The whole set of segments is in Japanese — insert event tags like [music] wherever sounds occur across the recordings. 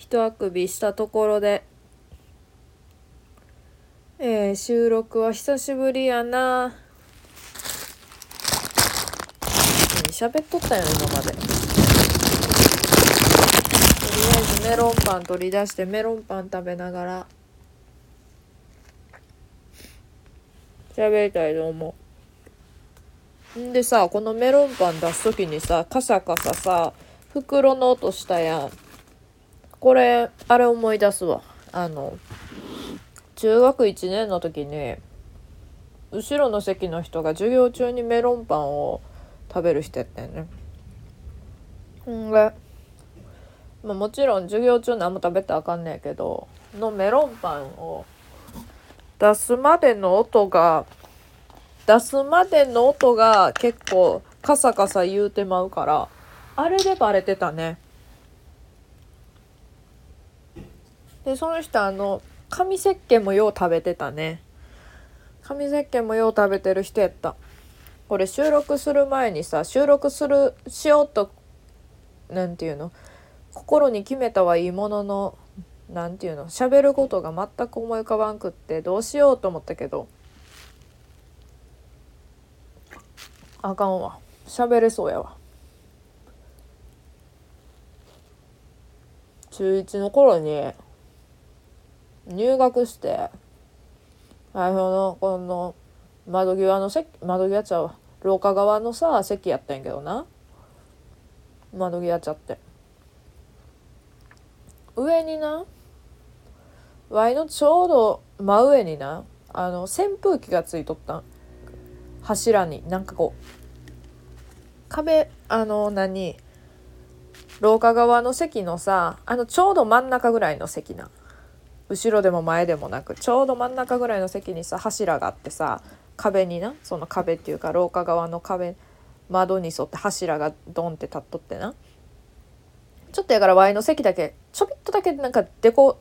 一あくびしたところで、えー、収録は久しぶりやな。喋っとったよ今まで。とりあえずメロンパン取り出してメロンパン食べながら。喋りたいと思う。んでさこのメロンパン出す時にさカサカサさ袋の音したやん。これあれ思い出すわあの中学1年の時に後ろの席の人が授業中にメロンパンを食べる人やったよね。んで、まあ、もちろん授業中何も食べたらあかんねんけどのメロンパンを出すまでの音が出すまでの音が結構カサカサ言うてまうからあれでバレてたね。でその人あの紙石鹸もよう食べてたね。紙石鹸もよう食べてる人やった。これ収録する前にさ収録するしようと何て言うの？心に決めたはいいものの何て言うの？喋ることが全く思い浮かばんくってどうしようと思ったけどあかんわ。喋れそうやわ。中1の頃に入学して最初のこの窓際の席窓際ちゃう廊下側のさ席やったんやけどな。窓際ちゃって。上になワイのちょうど真上になあの扇風機がついとったん。柱になんかこう壁あの何廊下側の席のさあのちょうど真ん中ぐらいの席な。後ろでも前でもなくちょうど真ん中ぐらいの席にさ柱があってさ壁になその壁っていうか廊下側の壁窓に沿って柱がドンって立っとってな。ちょっとやからワイの席だけちょびっとだけなんかでこ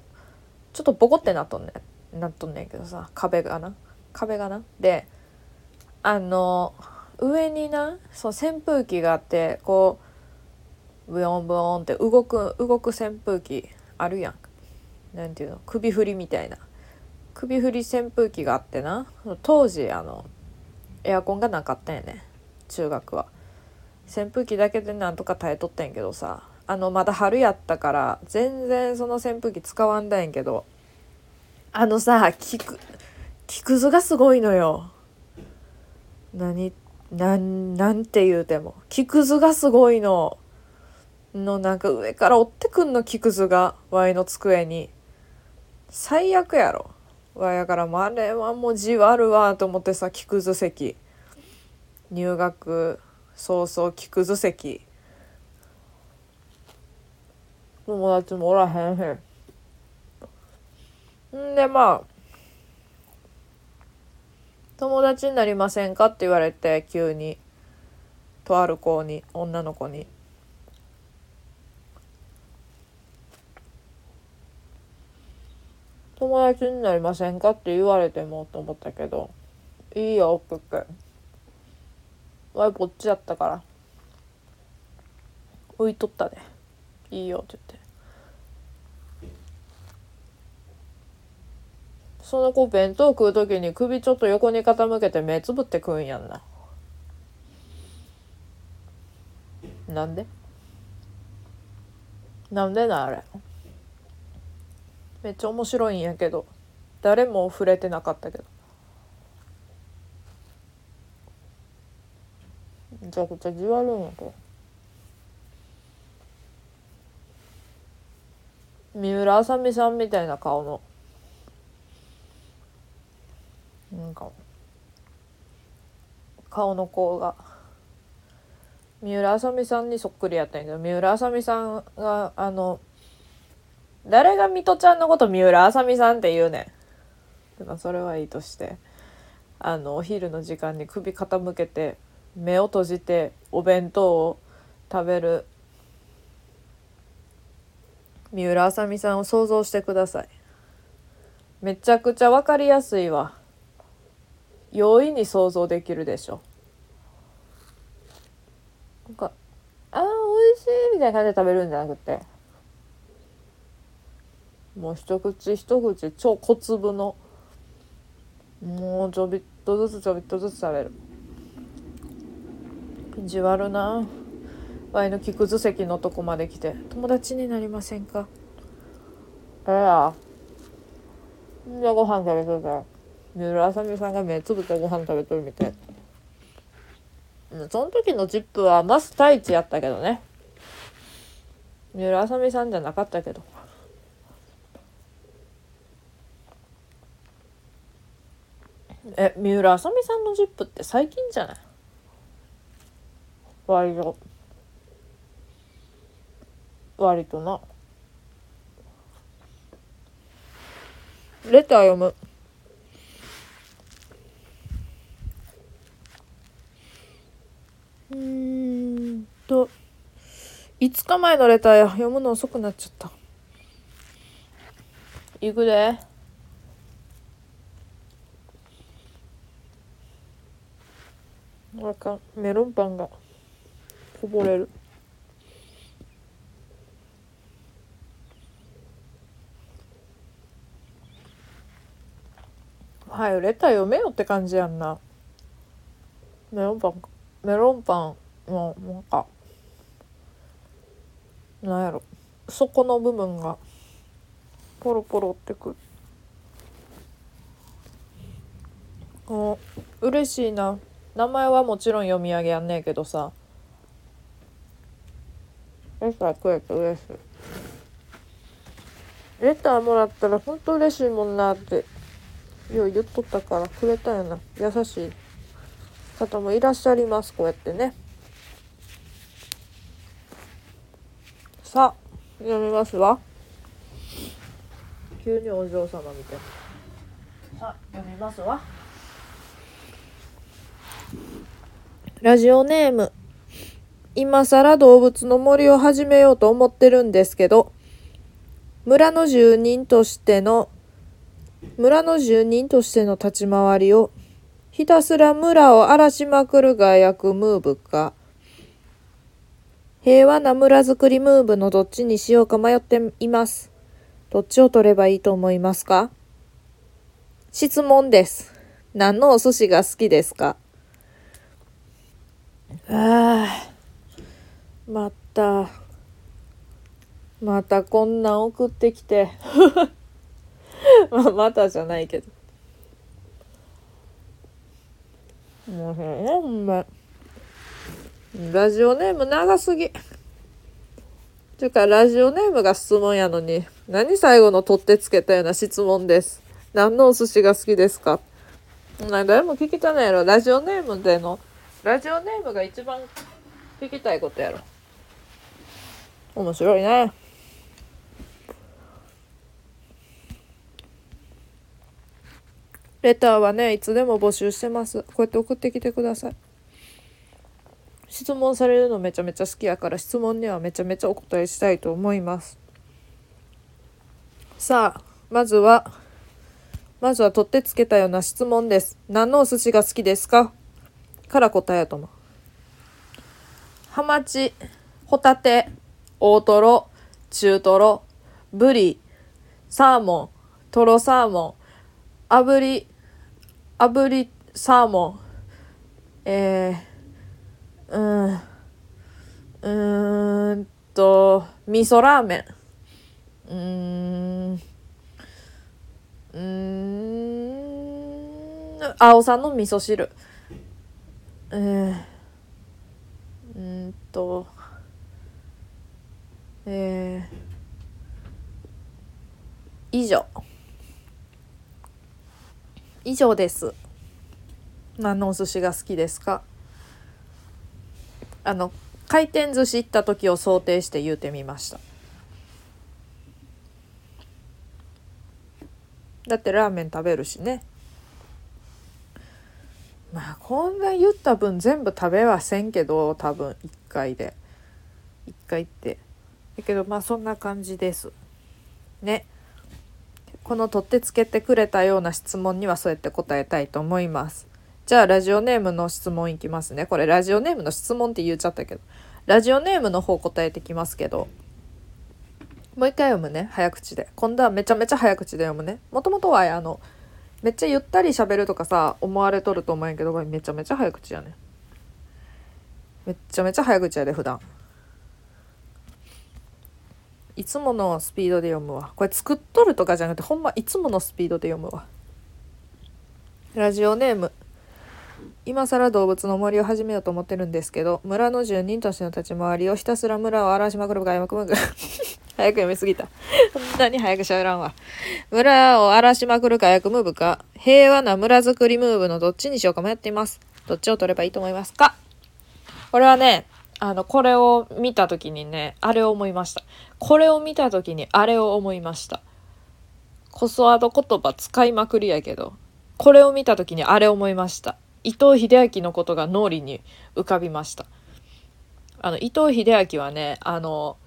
ちょっとボコってなっとんねなっとんねんけどさ壁がな。壁がな。であの上になそう扇風機があってこうブヨンブヨンって動く動く扇風機あるやん。なんていうの？首振りみたいな。首振り扇風機があってな。当時あのエアコンがなかったんやね。中学は。扇風機だけでなんとか耐えとったんやけどさ。あのまだ春やったから全然その扇風機使わんだんやけど。あのさ木木くずがすごいのよ。何なんなんて言うても。木くずがすごいの。のなんか上から追ってくんの木くずが。ワイの机に。最悪やろ。わやからあれはもう字悪わと思ってさ木くず席。入学早々木くず席。友達もおらへんへん。んでまあ友達になりませんかって言われて急に。とある子に女の子に。友達になりませんかって言われてもと思ったけどいいよって言ってわいこっちやったから。浮いとったね。いいよって言って。その子弁当食う時に首ちょっと横に傾けて目つぶって食うんやんな。なんで？なんでなあれ？めっちゃ面白いんやけど誰も触れてなかったけど。めちゃくちゃじわるんやけど。三浦あさみさんみたいな顔の。なんか顔の子が。三浦あさみさんにそっくりやったんやけど三浦あさみさんがあの誰が水戸ちゃんのこと三浦あさみさんって言うねん。まあそれはいいとして。あのお昼の時間に首傾けて目を閉じてお弁当を食べる。三浦あさみさんを想像してください。めちゃくちゃ分かりやすいわ。容易に想像できるでしょ。なんか「あー美味しい」みたいな感じで食べるんじゃなくて。もう一口一口超小粒のもうちょびっとずつちょびっとずつ食べる。意地悪なワイの木くず席のとこまで来て「友達になりませんか?」ええやじゃあご飯食べとるから三浦あさみさんが目つぶってご飯食べとるみたい。その時のジップはマス太一やったけどね。三浦あさみさんじゃなかったけど。え三浦あさみさんのジップって最近じゃない？割と。割とな。レター読む。うんと。5日前のレター読むの遅くなっちゃった。いくで。あかんメロンパンがこぼれる。はいレター読めよって感じやんな。メロンパンメロンパンのなんかなんやろ。底の部分がポロポロってくる。こう嬉しいな。名前はもちろん読み上げやんねえけどさ。レターくれて嬉しい。レターもらったらほんと嬉しいもんなって。よう言っとったからくれたよな。優しい方もいらっしゃいますこうやってね。さあ読みますわ。急にお嬢様みたいさあ読みますわラジオネーム今更動物の森を始めようと思ってるんですけど村の住人としての村の住人としての立ち回りをひたすら村を荒らしまくるが役ムーブか平和な村づくりムーブのどっちにしようか迷っています。どっちを取ればいいと思いますか？質問です。何のお寿司が好きですか？あ [sighs] あまたまたこんなん送ってきて。[laughs] まあまたじゃないけど。もうほんま。ラジオネーム長すぎ。ていうかラジオネームが質問やのに何最後の取ってつけたような質問です。何のお寿司が好きですか？な誰も聞きたないやろ。ラジオネームでのラジオネームが一番聞きたいことやろ。面白いね。レターはねいつでも募集してます。こうやって送ってきてください。質問されるのめちゃめちゃ好きやから質問にはめちゃめちゃお答えしたいと思います。さあまずはまずは取ってつけたような質問です。何のお寿司が好きですか？から答えやと思う。ハマチホタテ大トロ中トロブリサーモントロサーモン炙り炙りサーモンえー、うんうーんと味噌ラーメン。うーんうーん青さんの味噌汁。えー、うーんとえー、以上。以上です。何のお寿司が好きですか？あの回転寿司行った時を想定して言うてみました。だってラーメン食べるしね。まあこんな言った分全部食べはせんけど多分1回で。1回って。だけどまあそんな感じです。ね。この取ってつけてくれたような質問にはそうやって答えたいと思います。じゃあラジオネームの質問いきますね。これラジオネームの質問って言っちゃったけど。ラジオネームの方答えてきますけど。もう一回読むね。早口で。今度はめちゃめちゃ早口で読むね。もともとはあのめっちゃゆったり喋るとかさ思われとると思うんやけどめちゃめちゃ早口やね。めっちゃめちゃ早口やで普段。いつものスピードで読むわ。これ作っとるとかじゃなくてほんまいつものスピードで読むわ。ラジオネーム。今更動物の森を始めようと思ってるんですけど村の住人としての立ち回りをひたすら村を荒らしまくる外幕ムー早く読みすぎた。そんなに早くしゃべらんわ。村を荒らしまくる火薬ムーブか平和な村づくりムーブのどっちにしようか迷っています。どっちを取ればいいと思いますか？これはねあのこれを見た時にねあれを思いました。これを見た時にあれを思いました。こそワード言葉使いまくりやけどこれを見た時にあれを思いました。伊藤英明のことが脳裏に浮かびました。あの伊藤英明はねあの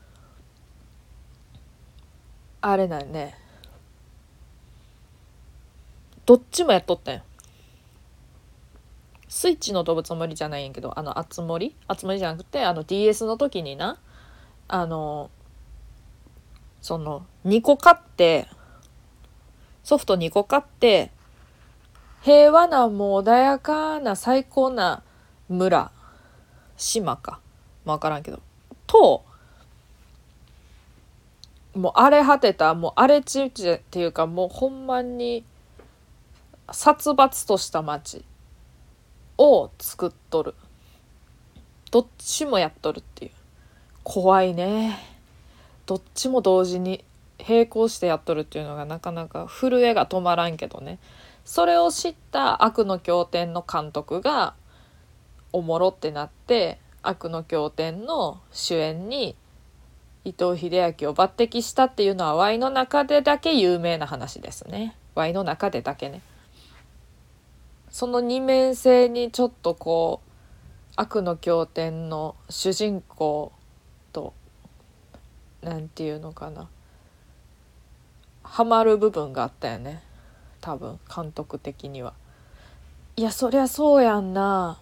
あれなんね。どっちもやっとったんスイッチの動物の森じゃないんやけどあのあつ森？あつ森じゃなくてあの DS の時になあのその2個買ってソフト2個買って平和なもう穏やかな最高な村島か。分からんけど。ともう荒れ果てたもう荒れ地っていうかもうほんまに殺伐とした町を作っとる。どっちもやっとるっていう。怖いね。どっちも同時に並行してやっとるっていうのがなかなか震えが止まらんけどね。それを知った悪の経典の監督がおもろってなって悪の経典の主演に伊藤英明を抜擢したっていうのは Y の中でだけ有名な話ですね。Y の中でだけね。その二面性にちょっとこう悪の経典の主人公と何て言うのかな。ハマる部分があったよね。多分監督的には。いやそりゃそうやんな、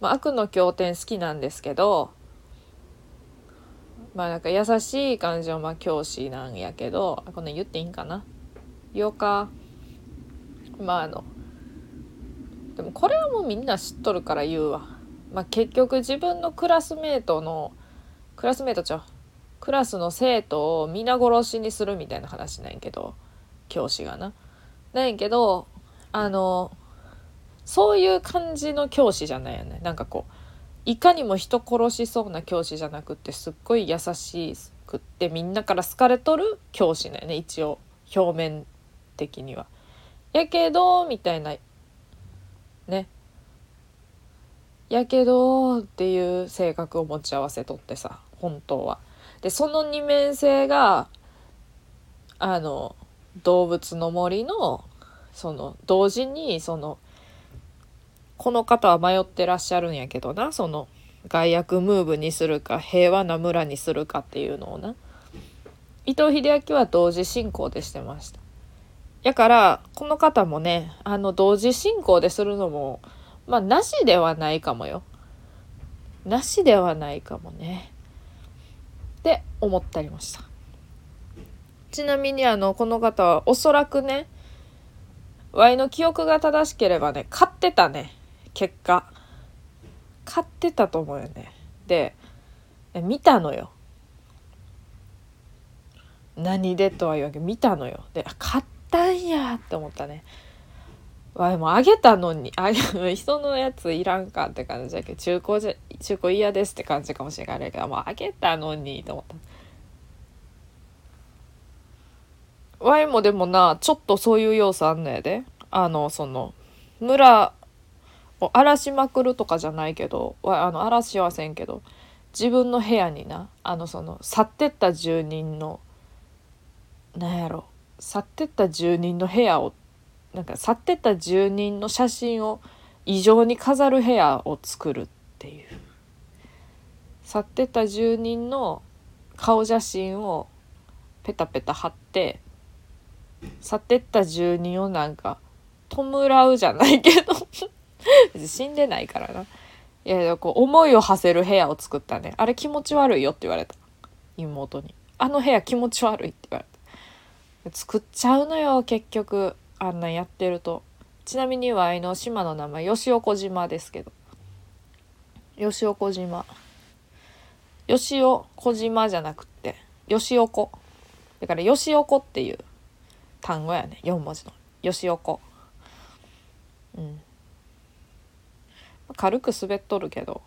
まあ、悪の経典好きなんですけどまあなんか優しい感じのまあ教師なんやけどこの言っていいんかな。言おうか。まああのでもこれはもうみんな知っとるから言うわ。まあ結局自分のクラスメートのクラスメートちゃう。クラスの生徒を皆殺しにするみたいな話なんやけど教師がな。なんやけどあのそういう感じの教師じゃないよねなんかこういかにも人殺しそうな教師じゃなくってすっごい優しくってみんなから好かれとる教師だよね一応表面的には。やけどみたいなねやけどっていう性格を持ち合わせとってさ本当は。でその二面性があの動物の森のその同時にそのこの方は迷ってらっしゃるんやけどなその外役ムーブにするか平和な村にするかっていうのをな。伊藤英明は同時進行でしてました。やからこの方もねあの同時進行でするのもまあなしではないかもよ。なしではないかもね。って思ったりました。ちなみにあのこの方はおそらくね Y の記憶が正しければね買ってたね結果。買ってたと思うよね。で見たのよ。何でとは言わけど見たのよ。で買ったんやって思ったね。わいもうあげたのにあ [laughs] 人のやついらんかって感じだけど中古じゃ中古嫌ですって感じかもしれないけどもうあげたのにと思った。ワイもでもなちょっとそういう要素あんのやで。あのその村を荒らしまくるとかじゃないけどあの荒らしはせんけど自分の部屋になあのその去ってった住人のなんやろ去ってった住人の部屋をなんか去ってった住人の写真を異常に飾る部屋を作るっていう。去ってった住人の顔写真をペタペタ貼って去ってった住人をなんか弔うじゃないけど。[laughs] 別に死んでないからな。いやこう思いを馳せる部屋を作ったね。あれ気持ち悪いよって言われた。妹に。あの部屋気持ち悪い」って言われて作っちゃうのよ結局。あんなやってると。ちなみにワイの島の名前吉岡島ですけど。吉岡島吉尾小島じゃなくって吉岡だから吉岡っていう単語やね。4文字の。吉岡うん。軽く滑っとるけど。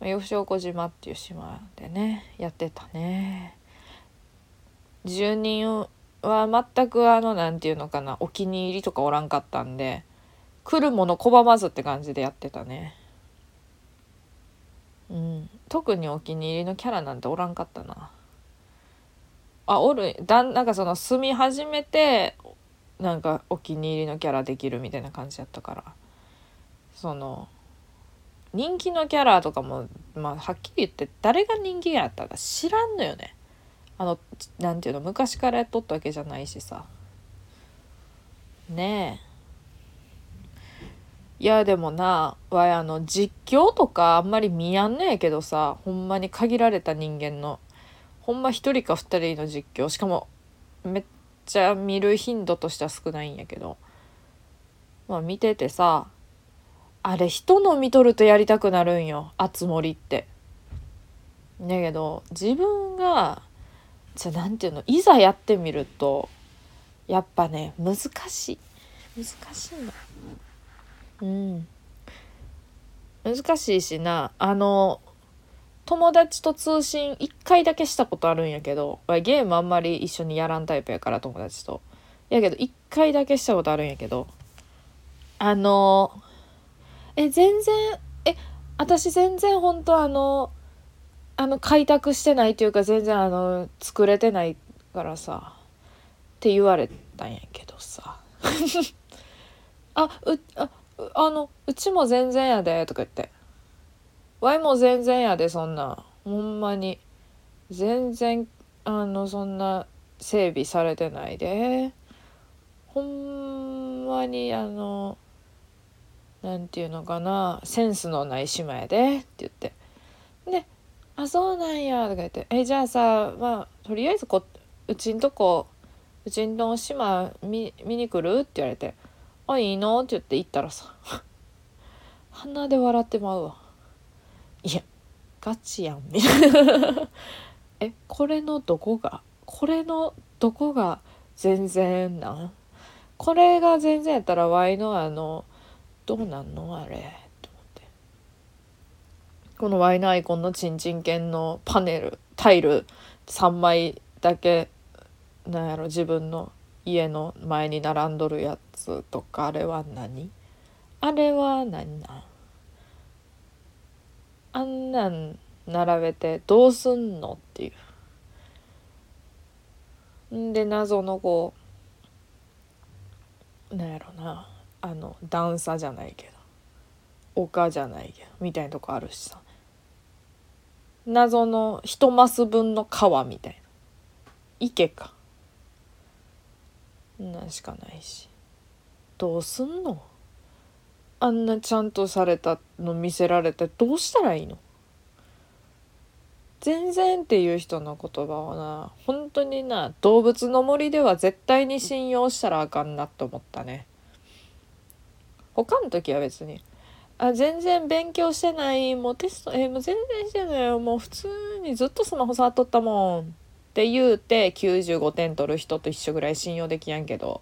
吉岡島っていう島でねやってたね。住人は全くあの何て言うのかなお気に入りとかおらんかったんで来るもの拒まずって感じでやってたね。うん。特にお気に入りのキャラなんておらんかったな。あおる。だなんかその住み始めてなんかお気に入りのキャラできるみたいな感じやったから。その人気のキャラとかも、まあ、はっきり言って誰が人気やったか知らんのよね。あのなんていうの昔からやっとったわけじゃないしさ。ねえ。いやでもなわいあの実況とかあんまり見やんねえけどさほんまに限られた人間のほんま1人か2人の実況しかもめっちゃ見る頻度としては少ないんやけどまあ見ててさあれ人の見とるとやりたくなるんよあつ森って。だけど自分がじゃあ何て言うのいざやってみるとやっぱね難しい難しいの。うん難しいしなあの友達と通信1回だけしたことあるんやけどゲームあんまり一緒にやらんタイプやから友達と。やけど1回だけしたことあるんやけどあのえ全然え私全然本当あのあの開拓してないというか全然あの作れてないからさって言われたんやけどさ。[laughs] あうああのうちも全然やでとか言って。わいも全然やでそんな。ほんまに。全然あのそんな整備されてないで。ほんまにあの何て言うのかな。センスのない島やでって言って。で「あそうなんや」とか言って「えじゃあさまあとりあえずこうちんとこうちんの島見見に来る?」って言われて「あいいの?」って言って行ったらさ。鼻で笑ってまうわ。いやガチやんみたいな。えこれのどこがこれのどこが全然なん？これが全然やったらワイのあのどうなんのあれ？と思って。このワイのアイコンのチンチン犬のパネルタイル3枚だけなんやろ自分の家の前に並んどるやつとかあれは何？あれは何なん？あんなん並べてどうすんのっていう。んで謎のこうなんやろなあの段差じゃないけど丘じゃないけどみたいなとこあるしさ。謎の一マス分の川みたいな。池か。なんしかないし。どうすんのあんなちゃんとされたの見せられてどうしたらいいの？全然っていう人の言葉をな本当にな動物の森では絶対に信用したらあかんなと思ったね。他の時は別にあ全然勉強してないもうテストえもう全然してないよもう普通にずっとスマホ触っとったもん。って言うて95点取る人と一緒ぐらい信用できやんけど。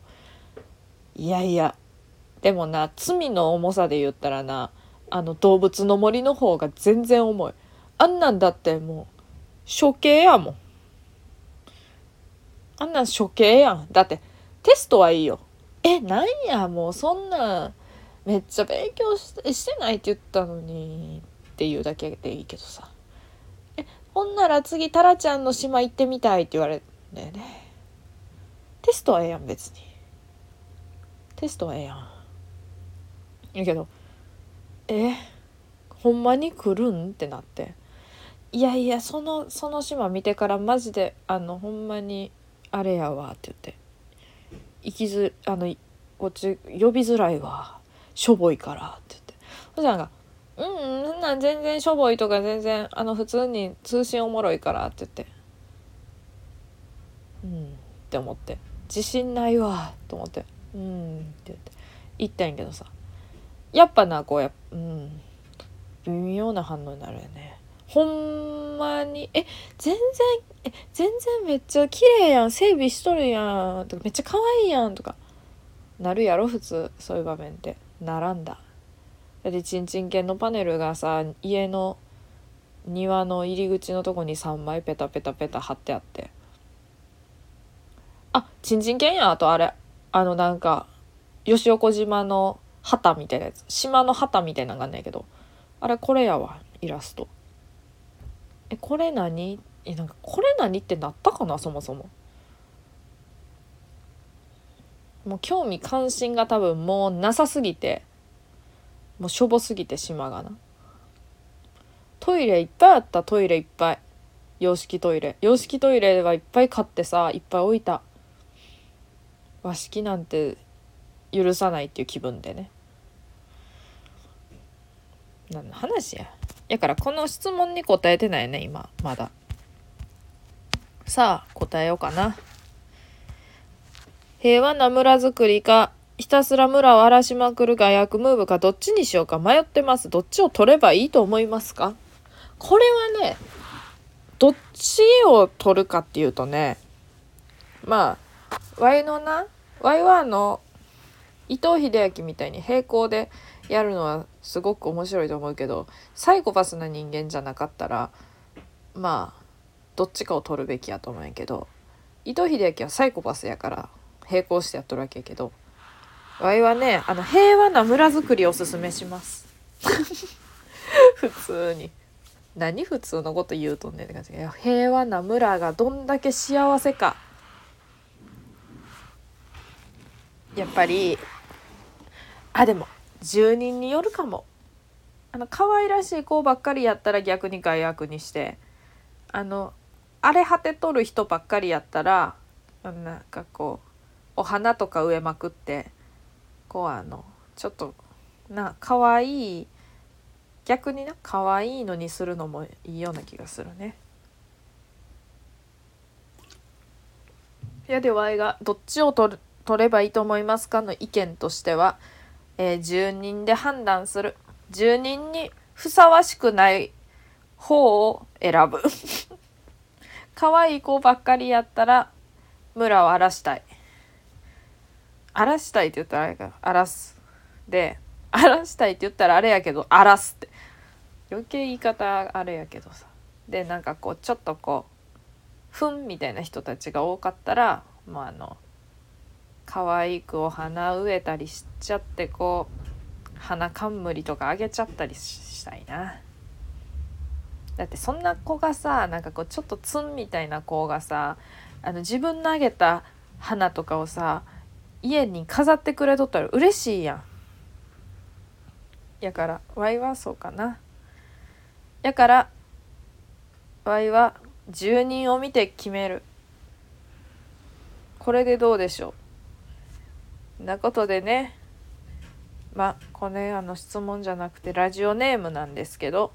いやいやでもな罪の重さで言ったらなあの動物の森の方が全然重い。あんなんだってもう処刑やもん。あんなん処刑やん。だってテストはいいよ。えなんやもうそんなめっちゃ勉強してないって言ったのにっていうだけでいいけどさ。えほんなら次タラちゃんの島行ってみたいって言われるんだよね。テストはええやん別に。テストはええやん。やけどえほんまに来るん？ってなって。いやいやそのその島見てからマジであのほんまにあれやわって言って。行きずあのこっち呼びづらいわ。しょぼいからって言って。そしたらうんそんなん全然しょぼいとか全然あの普通に通信おもろいからって言って。うんって思って。自信ないわと思って「うん」って言って。言ったんやけどさ。やっぱなこうやうん微妙な反応になるよね。ほんまに「え全然え全然めっちゃ綺麗やん整備しとるやん」とか「めっちゃ可愛いやん」とかなるやろ普通そういう場面って。ならんだ。だってちんちん犬のパネルがさ家の庭の入り口のとこに3枚ペタペタペタ貼ってあって。あちんちん犬やあとあれ。あのなんか吉岡島の旗みたいなやつ。島の旗みたいなのがあんねんけど。あれこれやわイラスト。えこれ何？えなんかこれ何ってなったかなそもそも。もう興味関心が多分もうなさすぎて。もうしょぼすぎて島がな。トイレいっぱいあったトイレいっぱい。洋式トイレ。洋式トイレはいっぱい買ってさいっぱい置いた。和式なんて許さないっていう気分でね。何の話や。やからこの質問に答えてないね今。まだ。さあ答えようかな。平和な村づくりかひたすら村を荒らしまくる外役ムーブかどっちにしようか迷ってます。どっちを取ればいいと思いますか？これはねどっちを取るかっていうとねまあワイのなワイはあの伊藤英明みたいに並行でやるのはすごく面白いと思うけどサイコパスな人間じゃなかったらまあどっちかを取るべきやと思うんやけど伊藤英明はサイコパスやから並行してやっとるわけやけどわいはねあの平和な村づくりおすすめします。[laughs] 普通に。何普通のこと言うとんねんって感じ。平和な村がどんだけ幸せか。やっぱりあでも住人によるかもあの可愛らしい子ばっかりやったら逆に害悪にしてあの荒れ果てとる人ばっかりやったらなんかこうお花とか植えまくってこうあのちょっとな可愛い逆にな可愛いのにするのもいいような気がするね。いやでわいがどっちを取る取ればいいと思いますかの意見としては、えー、住人で判断する。住人にふさわしくない方を選ぶ。[laughs] 可愛い子ばっかりやったら村を荒らしたい。荒らしたいって言ったらあれか荒らす。で荒らしたいって言ったらあれやけど荒らすって。余計言い方あれやけどさ。でなんかこうちょっとこうふんみたいな人たちが多かったらまああの可愛くお花植えたりしちゃってこう花冠とかあげちゃったりしたいな。だってそんな子がさなんかこうちょっとツンみたいな子がさあの自分のあげた花とかをさ家に飾ってくれとったら嬉しいやん。やからワイはそうかな。やからワイは住人を見て決める。これでどうでしょう。なことでねまあこれあの質問じゃなくてラジオネームなんですけど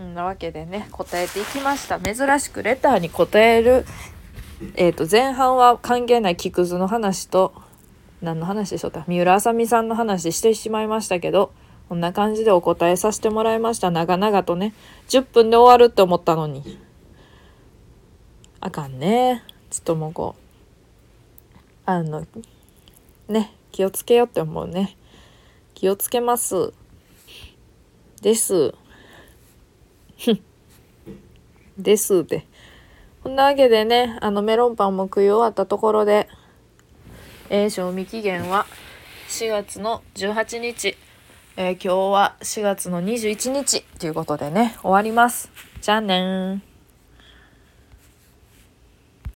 んなわけでね答えていきました。珍しくレターに答えるえー、と前半は関係ない木くずの話と何の話でしょうか？三浦あさみさんの話してしまいましたけどこんな感じでお答えさせてもらいました。長々とね10分で終わるって思ったのに。あかんね。ちょっともうこうあのね気をつけようって思うね。気をつけます。です。[laughs] ですで。こんなわけでね、あのメロンパンも食い終わったところで、えー、賞味期限は4月の18日、えー、今日は4月の21日ということでね、終わります。じゃあね